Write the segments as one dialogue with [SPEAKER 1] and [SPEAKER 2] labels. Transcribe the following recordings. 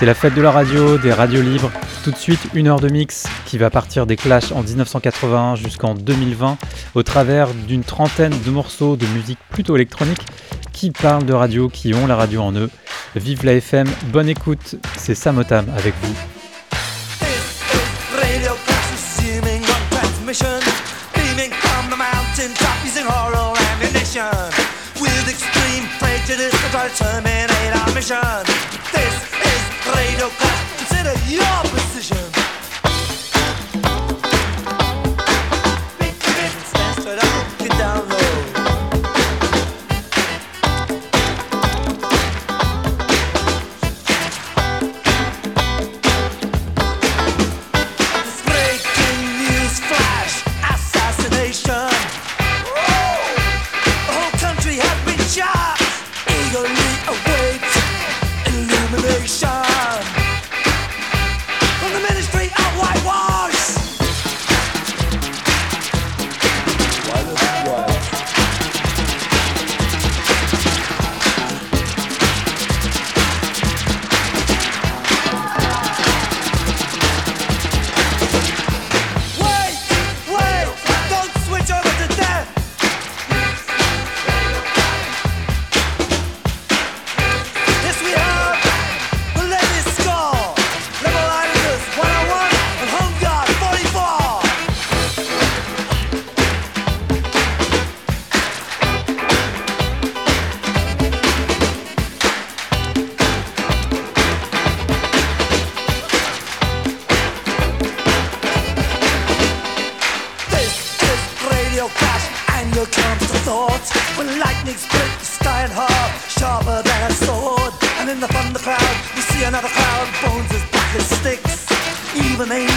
[SPEAKER 1] C'est la fête de la radio, des radios libres. Tout de suite, une heure de mix qui va partir des Clash en 1981 jusqu'en 2020 au travers d'une trentaine de morceaux de musique plutôt électronique qui parlent de radio, qui ont la radio en eux. Vive la FM, bonne écoute, c'est Samotam avec vous.
[SPEAKER 2] Is Radio Clash. Consider your position.
[SPEAKER 3] your and
[SPEAKER 4] your counter thoughts. When
[SPEAKER 3] lightning split the
[SPEAKER 5] sky in half, sharper than a sword. And in the thunder cloud, we see another cloud, bones as black as sticks. Even angels.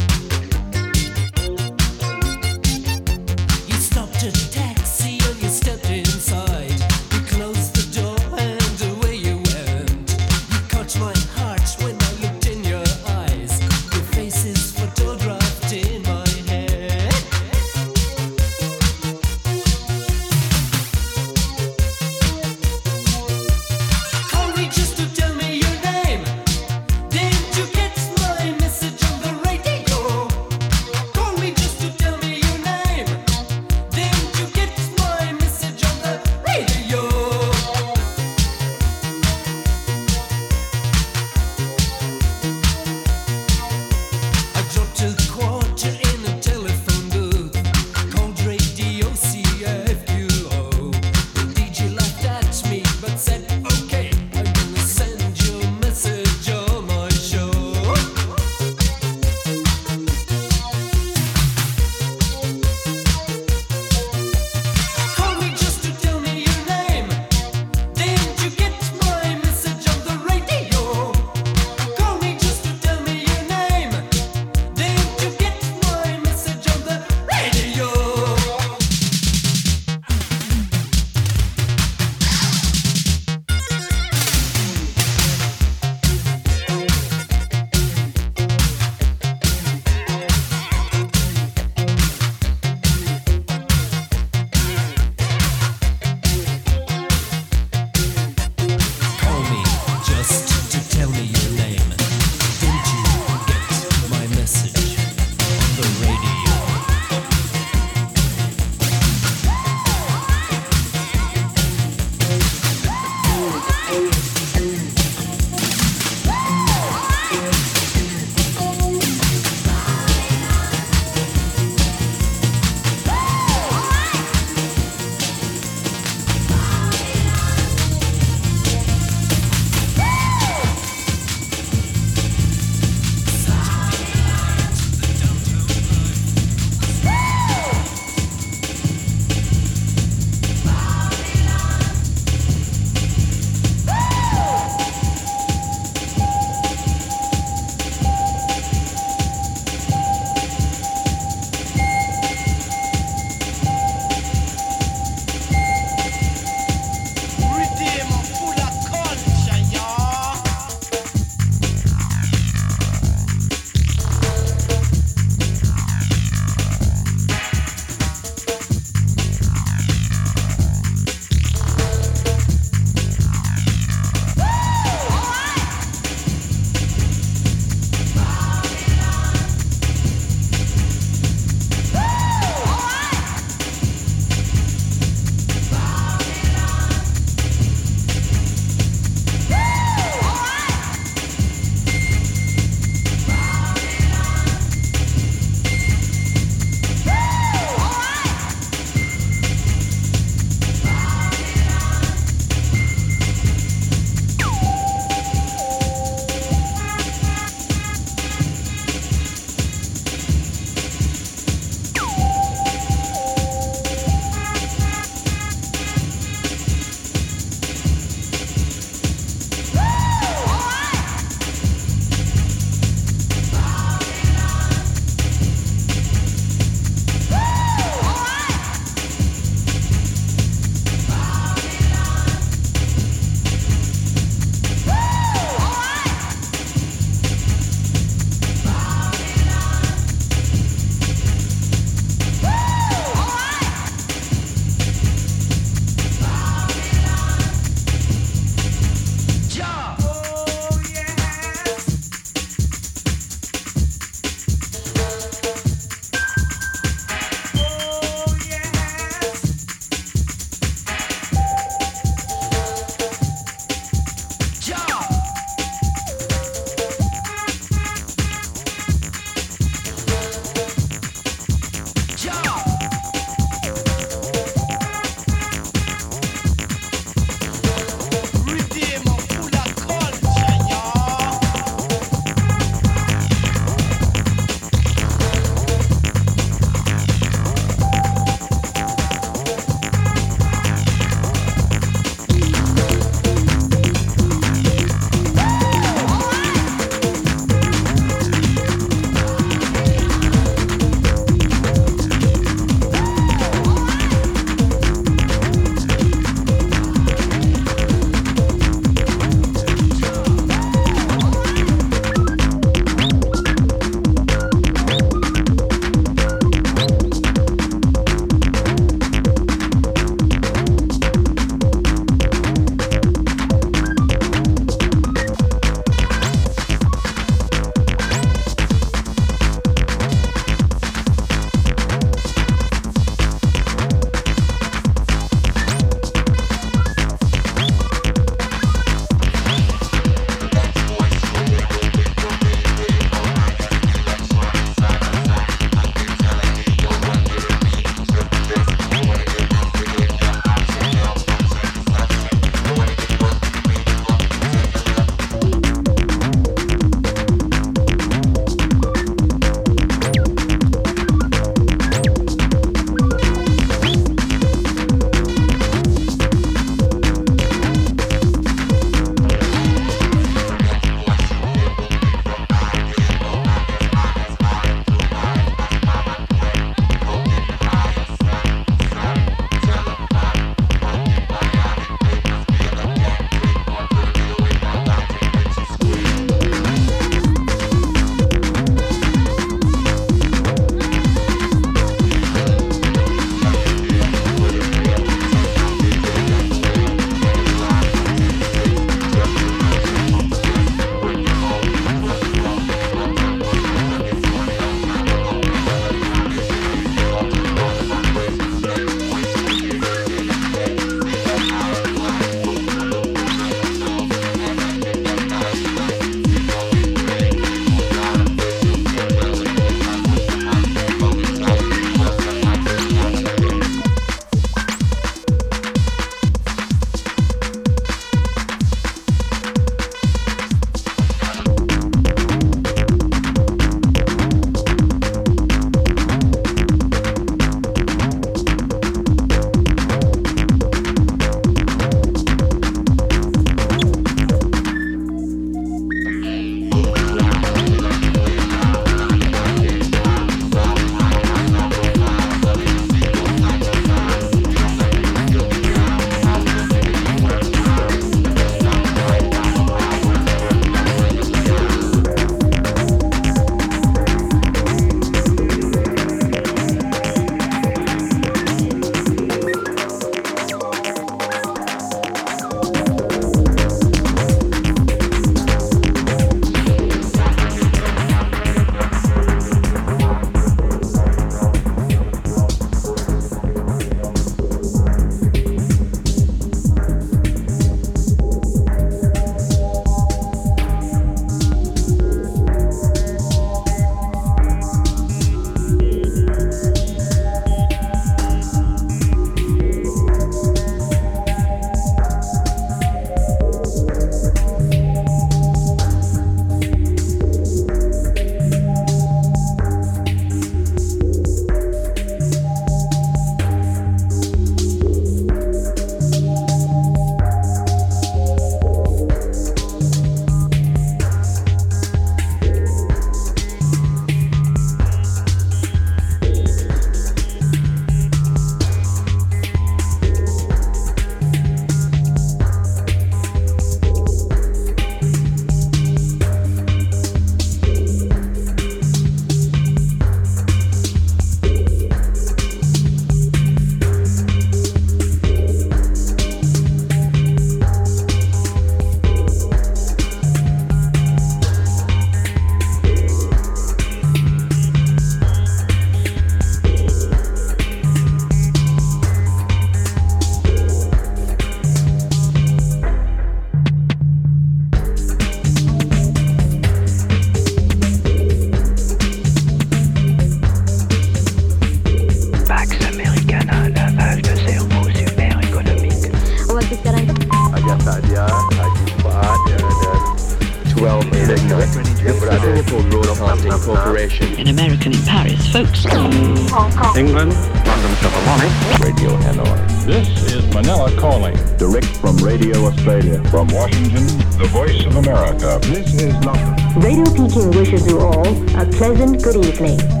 [SPEAKER 5] England, London Philharmonic, Radio Hanoi. This is Manila calling. Direct
[SPEAKER 6] from Radio Australia. From Washington, the voice of America. This is London. Radio
[SPEAKER 7] Peking wishes you all a pleasant good evening.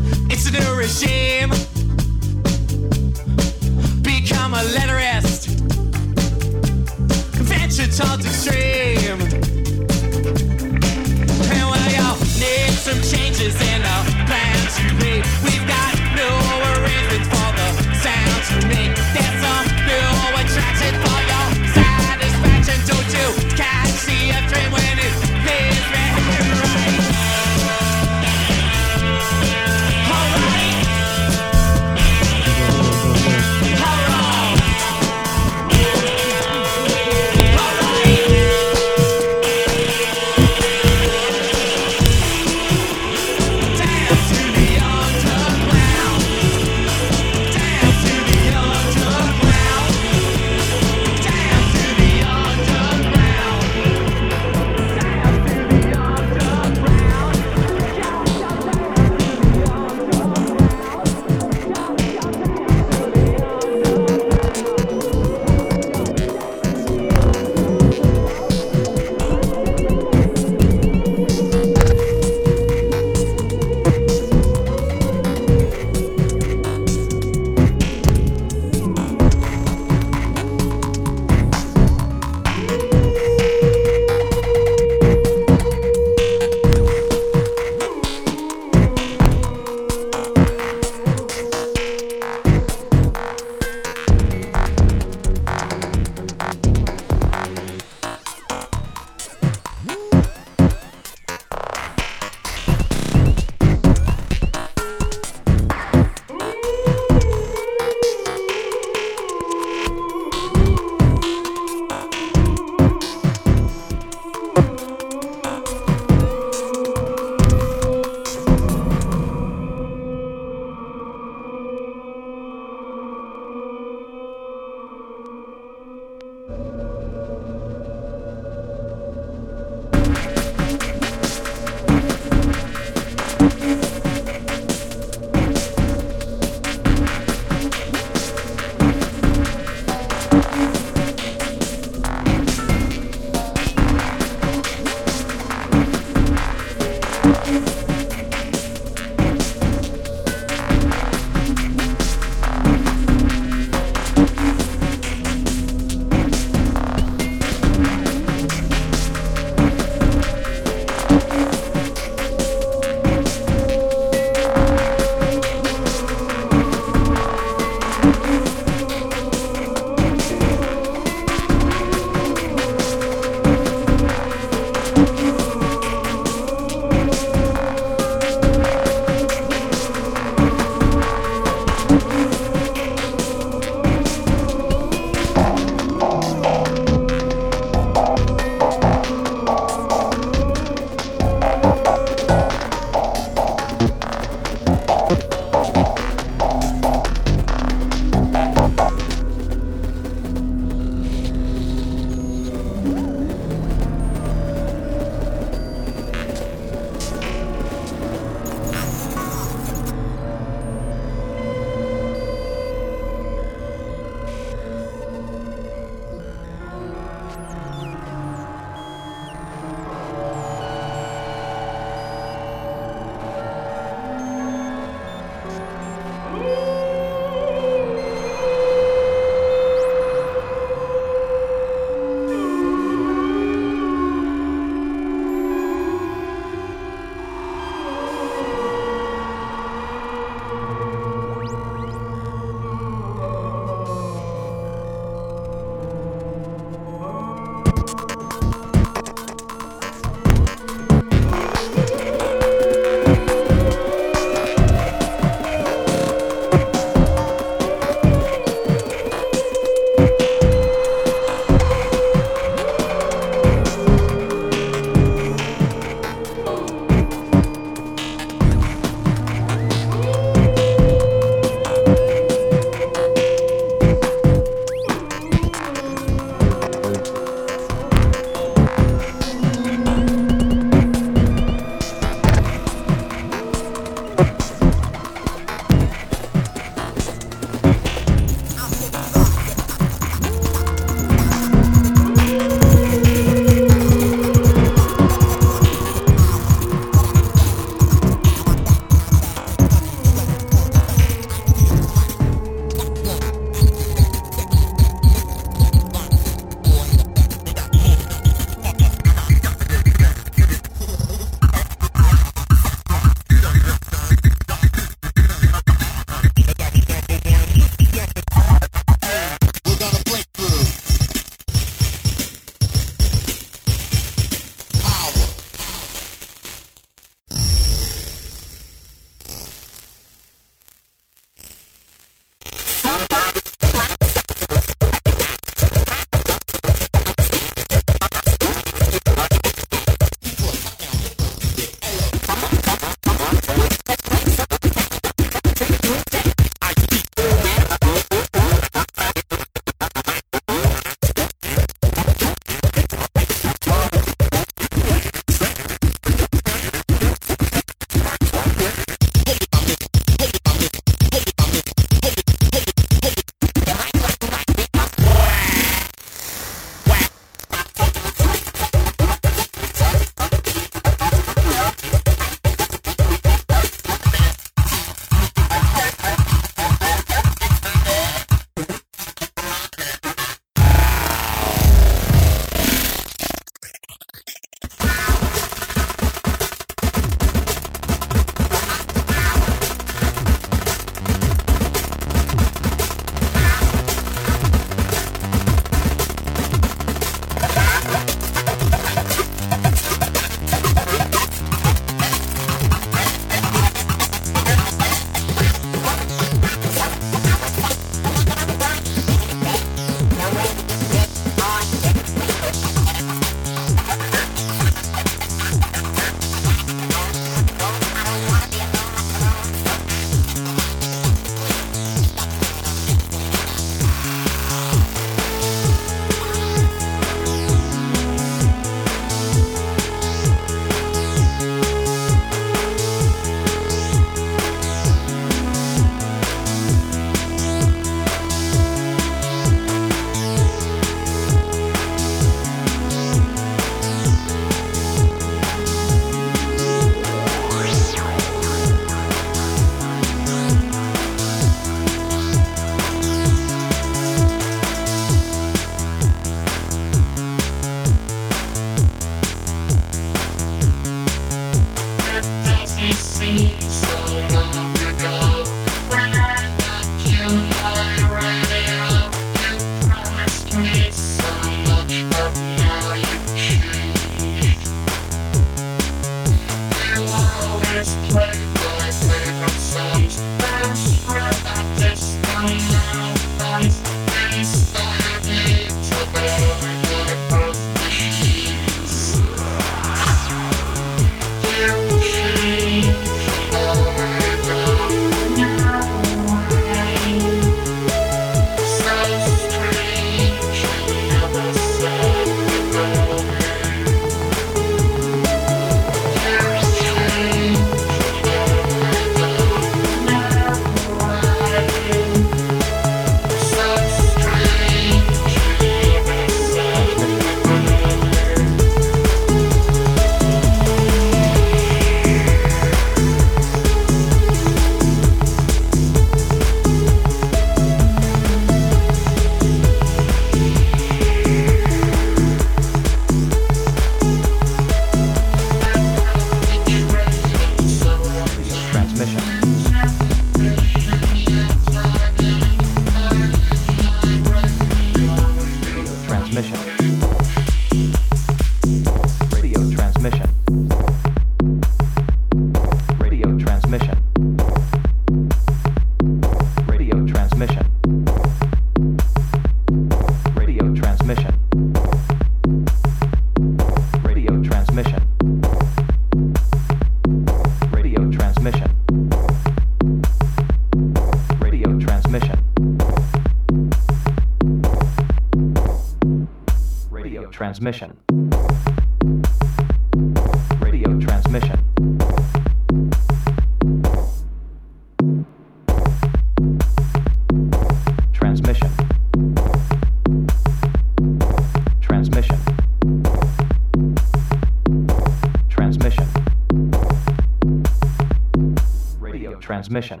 [SPEAKER 7] Transmission.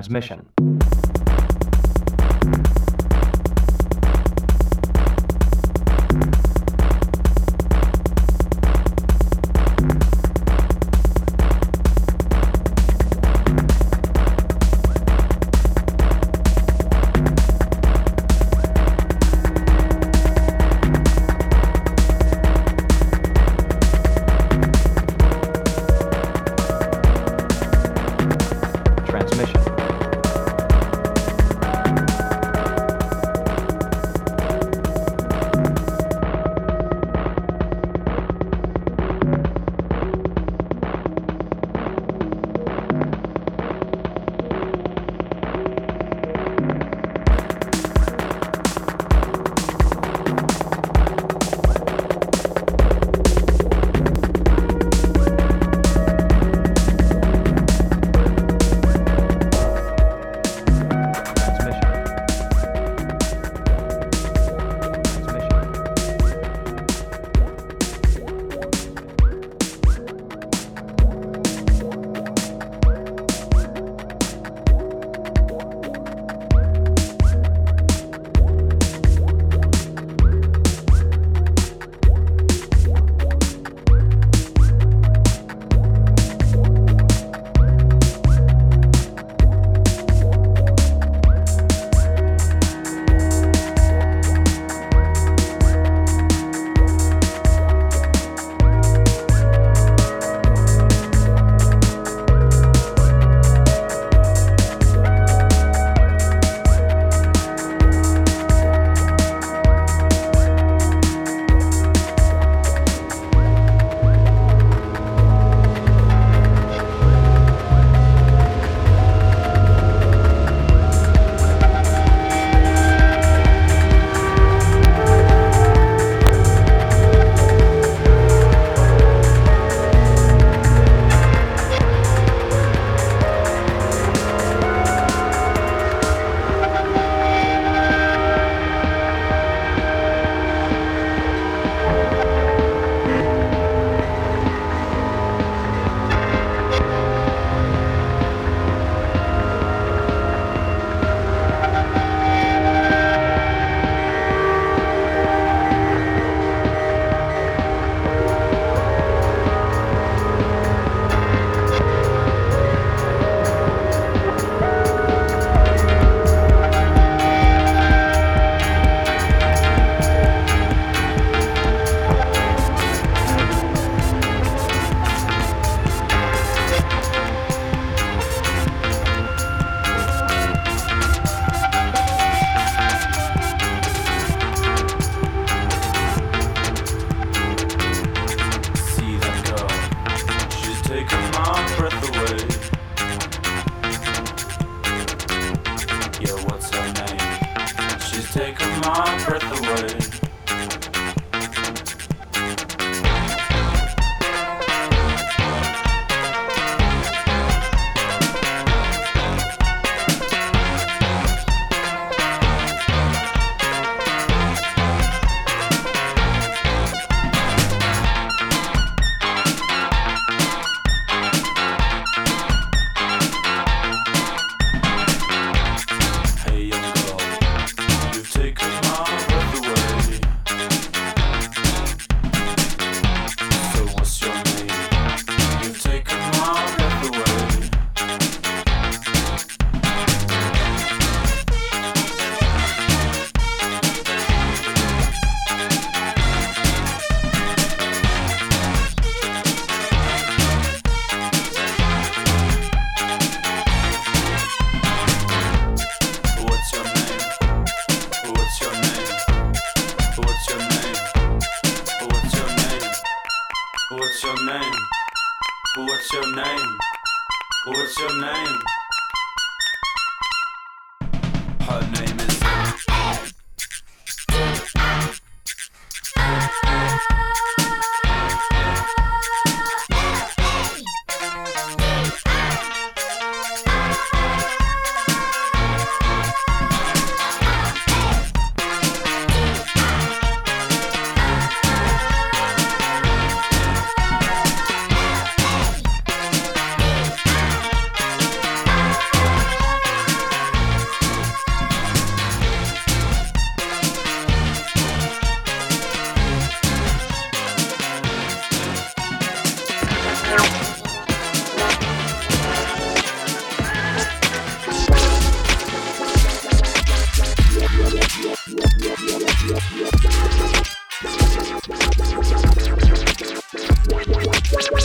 [SPEAKER 7] Transmission.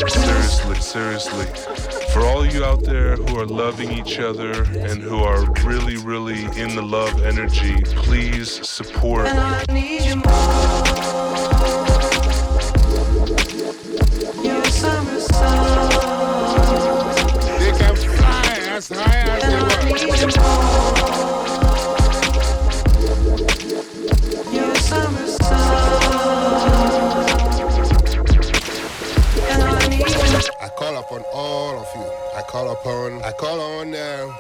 [SPEAKER 8] Seriously, seriously. For all you out there who are loving each other and who are really, really in the love energy, please support.
[SPEAKER 9] Upon, I call on, uh,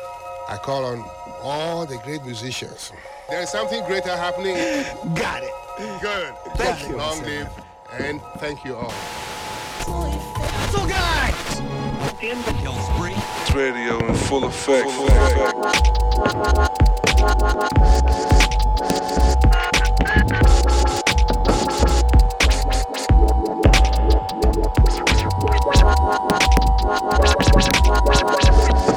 [SPEAKER 9] I call on all the great musicians. There is something greater happening. Got it. Good. Thank you. Long live and thank you all.
[SPEAKER 8] So guys, in the Hillsbury. It's radio in full effect.
[SPEAKER 10] It's What's up.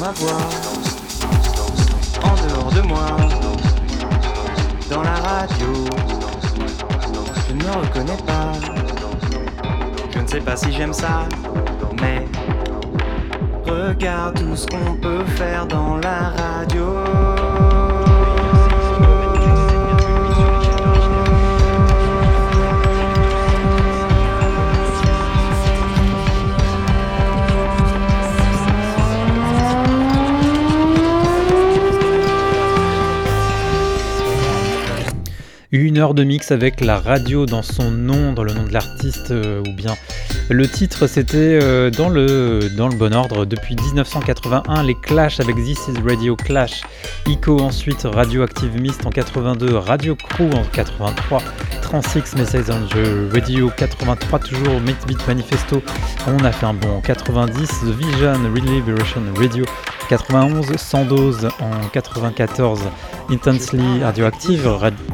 [SPEAKER 10] Ma voix en dehors de moi, dans la radio. Je ne me reconnais pas, je ne sais pas si j'aime ça, mais regarde tout ce qu'on peut faire dans la radio.
[SPEAKER 1] Une heure de mix avec la radio dans son nom, dans le nom de l'artiste, euh, ou bien le titre c'était euh, dans, le, bon ordre. Depuis 1981, les Clash avec This is Radio Clash, Ico ensuite, Radioactive Mist en 82, Radio Crew en 83, Transix Messages on the Radio 83 toujours, Mix Beat Manifesto, on a fait un bon 90, The Vision Liberation Radio 91, Sandoz en 94, Intensely Radioactive,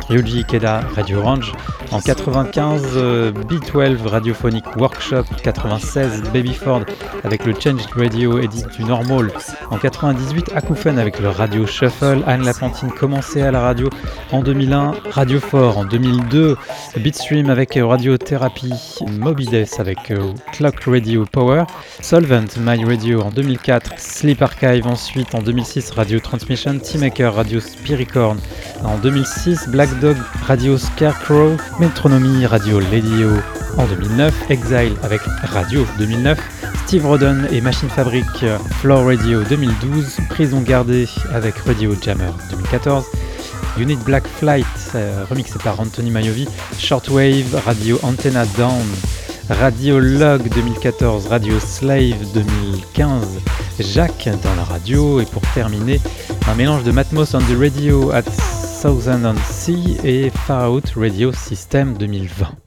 [SPEAKER 1] Ryuji Keda Radio Orange. En 95, euh, B12 Radiophonic Workshop 96, Babyford avec le Changed Radio Edit du Normal. En 98, Akoufen avec le Radio Shuffle, Anne Lapantine commençait à la radio en 2001, Radio Fort en 2002, Beatstream avec Radiothérapie, Mobides avec euh, Clock Radio Power, Solvent My Radio en 2004, Sleep Archive ensuite en 2006, Radio Transmission, Teamaker Radio Spiricorn en 2006, Black Dog Radio Scarecrow, Metronomy Radio Ladio en 2009, Exile avec Radio 2009, Steve Rodden et Machine Fabric Floor Radio 2012, Prison Gardée avec Radio Jammer 2014, Unit Black Flight euh, remixé par Anthony Maiovi, Shortwave Radio Antenna Down, Radio Log 2014, Radio Slave 2015, Jacques dans la radio. Et pour terminer un mélange de Matmos on the Radio at Southern on Sea et Far Out Radio System 2020.